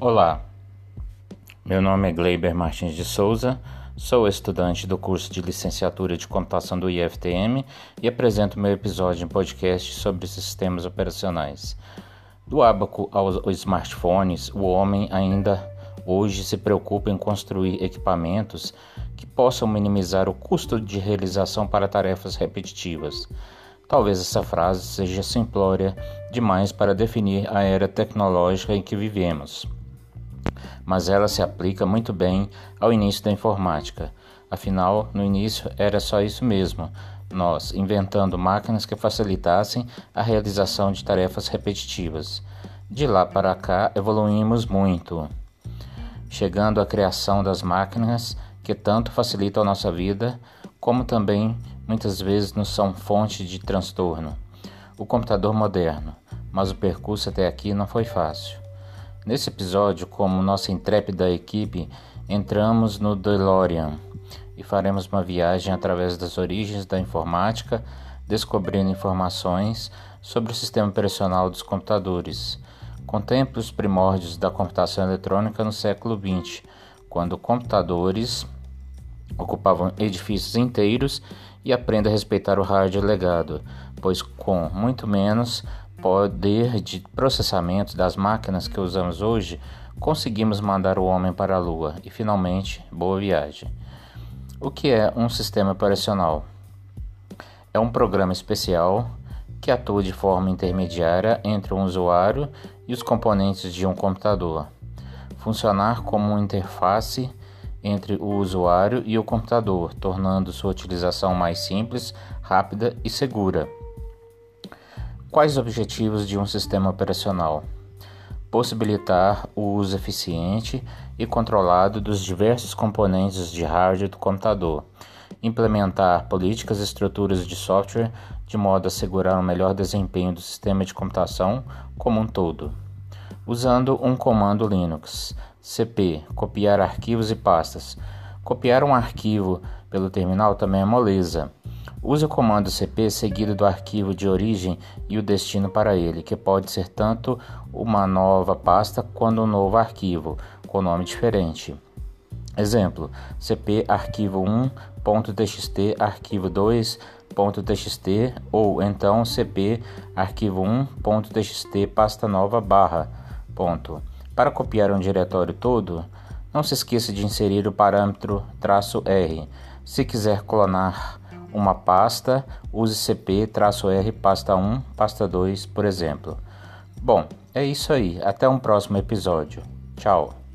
Olá, meu nome é Gleiber Martins de Souza, sou estudante do curso de licenciatura de computação do IFTM e apresento meu episódio em podcast sobre sistemas operacionais. Do ábaco aos smartphones, o homem ainda hoje se preocupa em construir equipamentos que possam minimizar o custo de realização para tarefas repetitivas. Talvez essa frase seja simplória demais para definir a era tecnológica em que vivemos mas ela se aplica muito bem ao início da informática. Afinal, no início era só isso mesmo, nós inventando máquinas que facilitassem a realização de tarefas repetitivas. De lá para cá evoluímos muito, chegando à criação das máquinas que tanto facilitam a nossa vida, como também muitas vezes nos são fonte de transtorno. O computador moderno, mas o percurso até aqui não foi fácil. Nesse episódio, como nossa intrépida equipe, entramos no DeLorean e faremos uma viagem através das origens da informática, descobrindo informações sobre o sistema operacional dos computadores. Contemple os primórdios da computação eletrônica no século XX, quando computadores ocupavam edifícios inteiros e aprenda a respeitar o hardware legado, pois com muito menos poder de processamento das máquinas que usamos hoje, conseguimos mandar o homem para a Lua e finalmente, boa viagem. O que é um sistema operacional? É um programa especial que atua de forma intermediária entre o usuário e os componentes de um computador. Funcionar como uma interface entre o usuário e o computador, tornando sua utilização mais simples, rápida e segura. Quais os objetivos de um sistema operacional? Possibilitar o uso eficiente e controlado dos diversos componentes de hardware do computador. Implementar políticas e estruturas de software de modo a assegurar um melhor desempenho do sistema de computação como um todo. Usando um comando Linux. CP copiar arquivos e pastas. Copiar um arquivo pelo terminal também é moleza Use o comando cp seguido do arquivo de origem e o destino para ele, que pode ser tanto uma nova pasta quanto um novo arquivo, com nome diferente. Exemplo: cp arquivo 1.txt arquivo 2.txt ou então cp arquivo 1.txt pasta nova barra ponto. Para copiar um diretório todo, não se esqueça de inserir o parâmetro "-r". Se quiser clonar uma pasta, use cp-r pasta 1, pasta 2, por exemplo. Bom, é isso aí. Até um próximo episódio. Tchau.